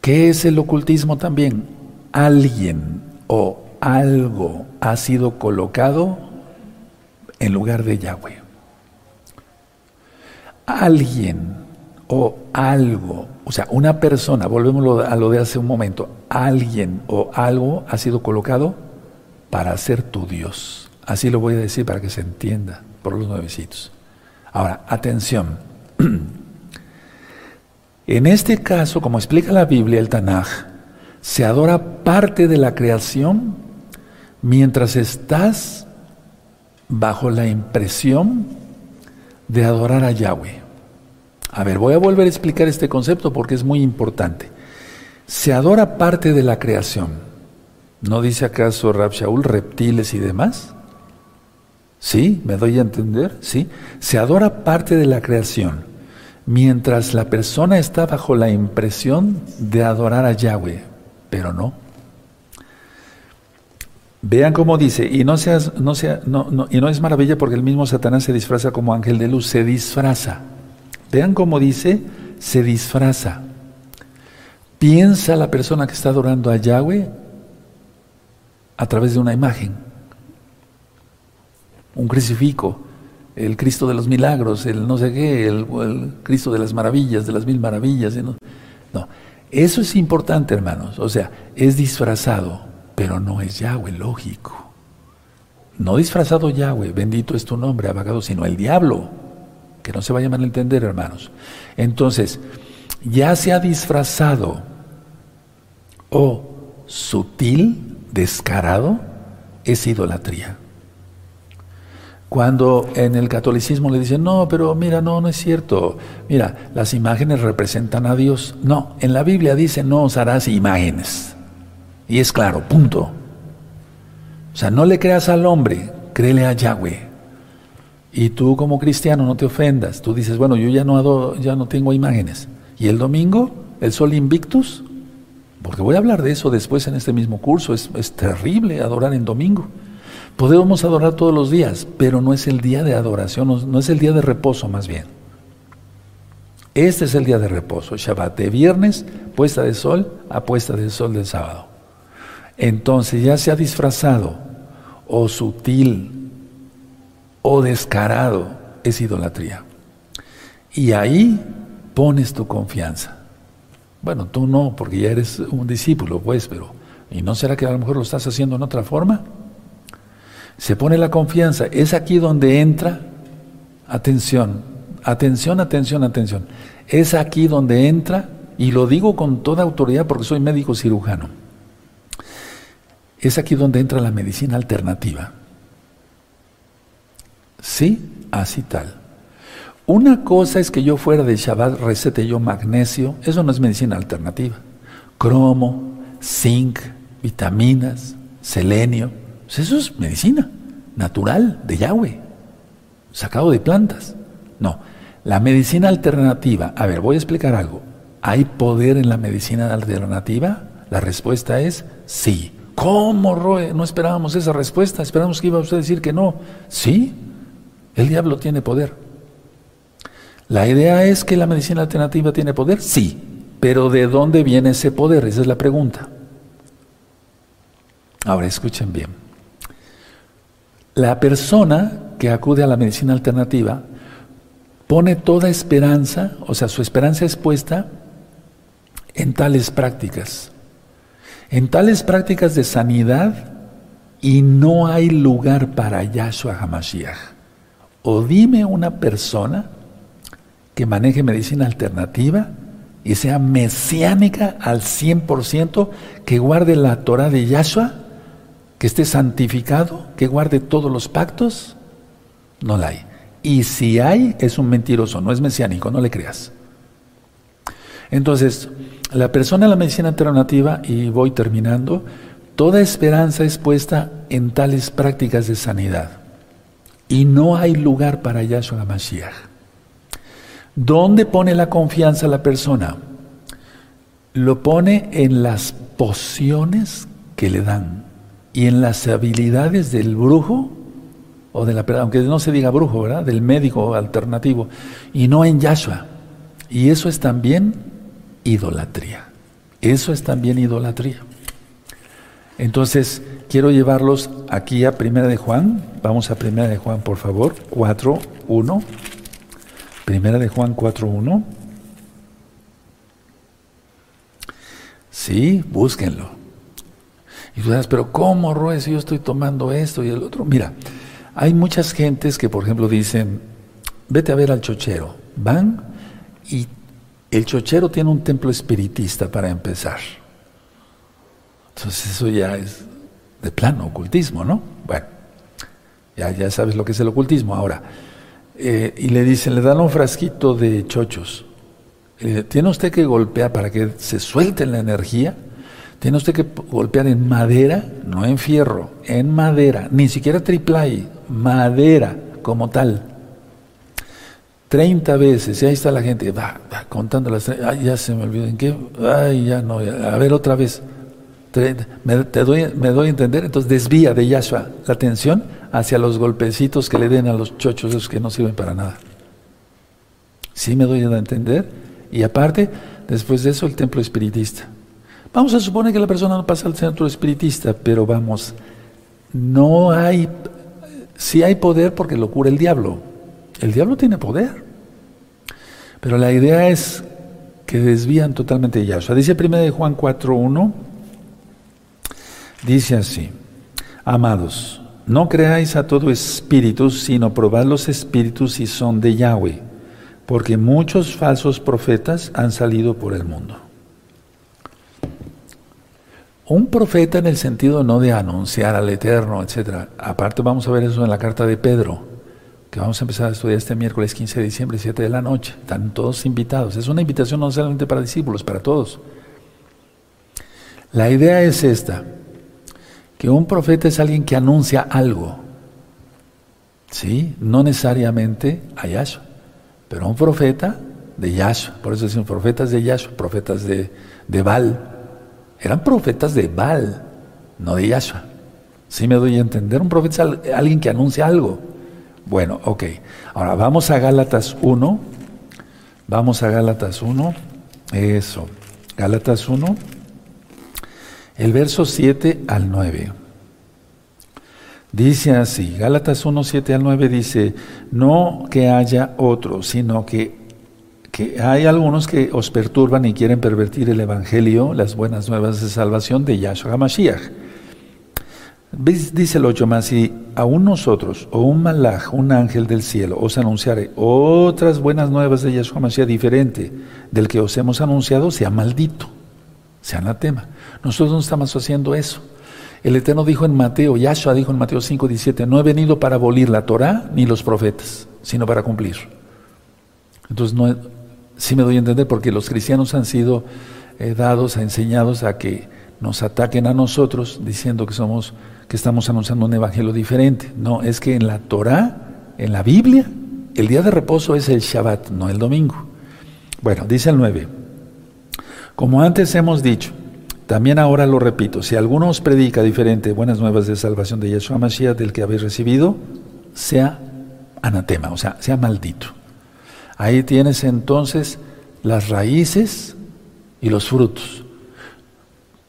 ¿Qué es el ocultismo también? Alguien o algo ha sido colocado en lugar de Yahweh. Alguien o algo, o sea, una persona, volvemos a lo de hace un momento, alguien o algo ha sido colocado para ser tu Dios. Así lo voy a decir para que se entienda por los nuevecitos. Ahora, atención. <clears throat> En este caso, como explica la Biblia, el Tanaj, se adora parte de la creación mientras estás bajo la impresión de adorar a Yahweh. A ver, voy a volver a explicar este concepto porque es muy importante. Se adora parte de la creación. ¿No dice acaso Rab Shaul reptiles y demás? ¿Sí? ¿Me doy a entender? ¿Sí? Se adora parte de la creación, mientras la persona está bajo la impresión de adorar a Yahweh, pero no. Vean cómo dice, y no, no, sea, y no es maravilla porque el mismo Satanás se disfraza como ángel de luz, se disfraza. Vean cómo dice, se disfraza. Piensa la persona que está adorando a Yahweh a través de una imagen. Un crucifijo, el Cristo de los milagros, el no sé qué, el, Cristo de las maravillas, de las mil maravillas. No, eso es importante, hermanos. O sea, es disfrazado, pero no es Yahweh, lógico. No disfrazado Yahweh, bendito es tu nombre, abagado, sino el diablo. Que no se vaya a entender, hermanos. Entonces, ya se ha disfrazado o sutil descarado es idolatría. Cuando en el catolicismo le dicen, no, pero mira, no, no es cierto. Mira, las imágenes representan a Dios. No, en la Biblia dice, no os harás imágenes. Y es claro, punto. O sea, no le creas al hombre, créele a Yahweh. Y tú como cristiano no te ofendas. Tú dices, bueno, yo ya no, ya no tengo imágenes. ¿Y el domingo? ¿El sol invictus? Porque voy a hablar de eso después en este mismo curso. Es, terrible adorar en domingo. Podemos adorar todos los días, pero no es el día de adoración, no, es el día de reposo más bien. Este es el día de reposo, Shabbat, de viernes, puesta de sol a puesta de sol del sábado. Entonces ya se ha disfrazado, o sutil, o descarado, es idolatría. Y ahí pones tu confianza. Bueno, tú no, porque ya eres un discípulo, pues, pero ¿y no será que a lo mejor lo estás haciendo en otra forma? Se pone la confianza. Es aquí donde entra, atención, atención, atención, atención. Es aquí donde entra, y lo digo con toda autoridad porque soy médico cirujano, es aquí donde entra la medicina alternativa. Sí, así tal. Una cosa es que yo fuera de Shabbat recete yo magnesio, eso no es medicina alternativa. Cromo, zinc, vitaminas, selenio, pues eso es medicina natural de Yahweh, sacado de plantas. No, la medicina alternativa, a ver, voy a explicar algo. ¿Hay poder en la medicina alternativa? La respuesta es sí. ¿Cómo, Roe? No esperábamos esa respuesta, esperamos que iba usted a decir que no. Sí, el diablo tiene poder. La idea es que la medicina alternativa tiene poder, sí, pero ¿de dónde viene ese poder? Esa es la pregunta. Ahora escuchen bien. La persona que acude a la medicina alternativa pone toda esperanza, o sea, su esperanza es puesta en tales prácticas, en tales prácticas de sanidad y no hay lugar para Yahshua HaMashiach. O dime una persona que maneje medicina alternativa y sea mesiánica al 100%, que guarde la Torah de Yahshua, que esté santificado, que guarde todos los pactos, no la hay. Y si hay, es un mentiroso, no es mesiánico, no le creas. Entonces, la persona de la medicina alternativa, y voy terminando, toda esperanza es puesta en tales prácticas de sanidad. Y no hay lugar para Yahshua Mashiach. ¿Dónde pone la confianza la persona? Lo pone en las pociones que le dan y en las habilidades del brujo o de la aunque no se diga brujo, ¿verdad? Del médico alternativo y no en Yahshua. Y eso es también idolatría. Eso es también idolatría. Entonces, quiero llevarlos aquí a Primera de Juan. Vamos a Primera de Juan, por favor, 4.1. Primera de Juan 4.1. Sí, búsquenlo. Y tú dirás, pero ¿cómo, si yo estoy tomando esto y el otro? Mira, hay muchas gentes que, por ejemplo, dicen, vete a ver al chochero. Van y el chochero tiene un templo espiritista para empezar. Entonces eso ya es de plano ocultismo, ¿no? Bueno, ya, ya sabes lo que es el ocultismo. Ahora, eh, y le dicen, le dan un frasquito de chochos. tiene usted que golpear para que se suelte la energía. Tiene usted que golpear en madera, no en fierro, en madera, ni siquiera triplay, madera como tal. 30 veces, y ahí está la gente, va, va contando las ay, ya se me olvidó, ¿en qué? Ay, ya no, a ver otra vez. Me, te doy, me doy a entender, entonces desvía de Yahshua la atención hacia los golpecitos que le den a los chochos esos que no sirven para nada. Sí me doy a entender. Y aparte, después de eso, el templo espiritista. Vamos a suponer que la persona no pasa al centro espiritista, pero vamos, no hay, sí hay poder porque lo cura el diablo. El diablo tiene poder. Pero la idea es que desvían totalmente de Yahshua. Dice 1 de Juan 4.1, dice así, amados, no creáis a todo espíritu, sino probad los espíritus si son de Yahweh, porque muchos falsos profetas han salido por el mundo. Un profeta en el sentido no de anunciar al Eterno, etc. Aparte vamos a ver eso en la carta de Pedro que vamos a empezar a estudiar este miércoles 15 de diciembre, 7 de la noche. Están todos invitados. Es una invitación no solamente para discípulos, para todos. La idea es esta, que un profeta es alguien que anuncia algo. ¿Sí? No necesariamente a Yahshua, pero un profeta de Yahshua. Por eso decimos profetas de Yahshua, profetas de, de Baal. Eran profetas de Baal, no de Yahshua. ¿Sí me doy a entender? Un profeta es alguien que anuncia algo. Bueno, ok. Ahora vamos a Gálatas 1. Vamos a Gálatas 1. Eso. Gálatas 1. El verso 7 al 9. Dice así, Gálatas 1, 7 al 9 dice, no que haya otro, sino que, que hay algunos que os perturban y quieren pervertir el Evangelio, las buenas nuevas de salvación de Yahshua HaMashiach Dice el 8 más, si aún nosotros o un malaj, un ángel del cielo, os anunciare otras buenas nuevas de Yahshua Mashiach diferente del que os hemos anunciado, sea maldito, sea anatema. Nosotros no estamos haciendo eso. El Eterno dijo en Mateo, Yahshua dijo en Mateo 5, 17, no he venido para abolir la Torah ni los profetas, sino para cumplir. Entonces, no, sí me doy a entender porque los cristianos han sido eh, dados, enseñados a que nos ataquen a nosotros diciendo que somos que estamos anunciando un evangelio diferente. No, es que en la Torah, en la Biblia, el día de reposo es el Shabbat, no el domingo. Bueno, dice el 9. Como antes hemos dicho, también ahora lo repito, si alguno os predica diferente buenas nuevas de salvación de Yeshua Mashiach del que habéis recibido, sea anatema, o sea, sea maldito. Ahí tienes entonces las raíces y los frutos.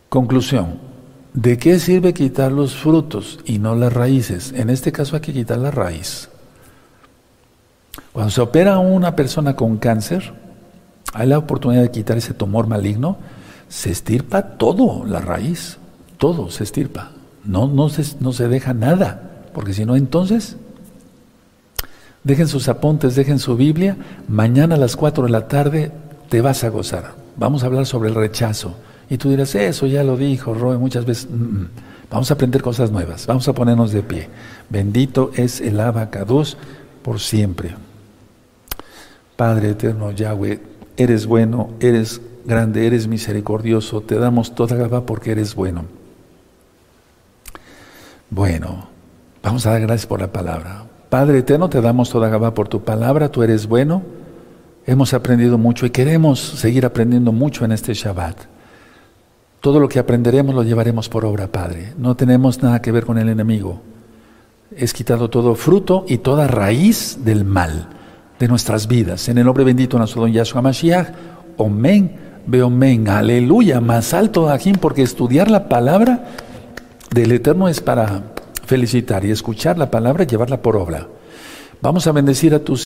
Conclusión, ¿de qué sirve quitar los frutos y no las raíces? En este caso hay que quitar la raíz. Cuando se opera a una persona con cáncer, hay la oportunidad de quitar ese tumor maligno, se estirpa todo, la raíz, todo se estirpa. No, no, se, no se deja nada, porque si no, entonces, dejen sus apuntes, dejen su Biblia, mañana a las 4 de la tarde te vas a gozar. Vamos a hablar sobre el rechazo. Y tú dirás, eso ya lo dijo Roy muchas veces. Mm, mm. Vamos a aprender cosas nuevas, vamos a ponernos de pie. Bendito es el abacados por siempre. Padre eterno Yahweh, eres bueno, eres grande, eres misericordioso, te damos toda gaba porque eres bueno. Bueno, vamos a dar gracias por la palabra. Padre eterno, te damos toda gaba por tu palabra, tú eres bueno. Hemos aprendido mucho y queremos seguir aprendiendo mucho en este Shabbat. Todo lo que aprenderemos lo llevaremos por obra, Padre. No tenemos nada que ver con el enemigo. Es quitado todo fruto y toda raíz del mal de nuestras vidas. En el nombre bendito de nuestro don Yahshua Mashiach. Omen, men. Aleluya. Más alto aquí, porque estudiar la palabra del Eterno es para felicitar y escuchar la palabra y llevarla por obra. Vamos a bendecir a tus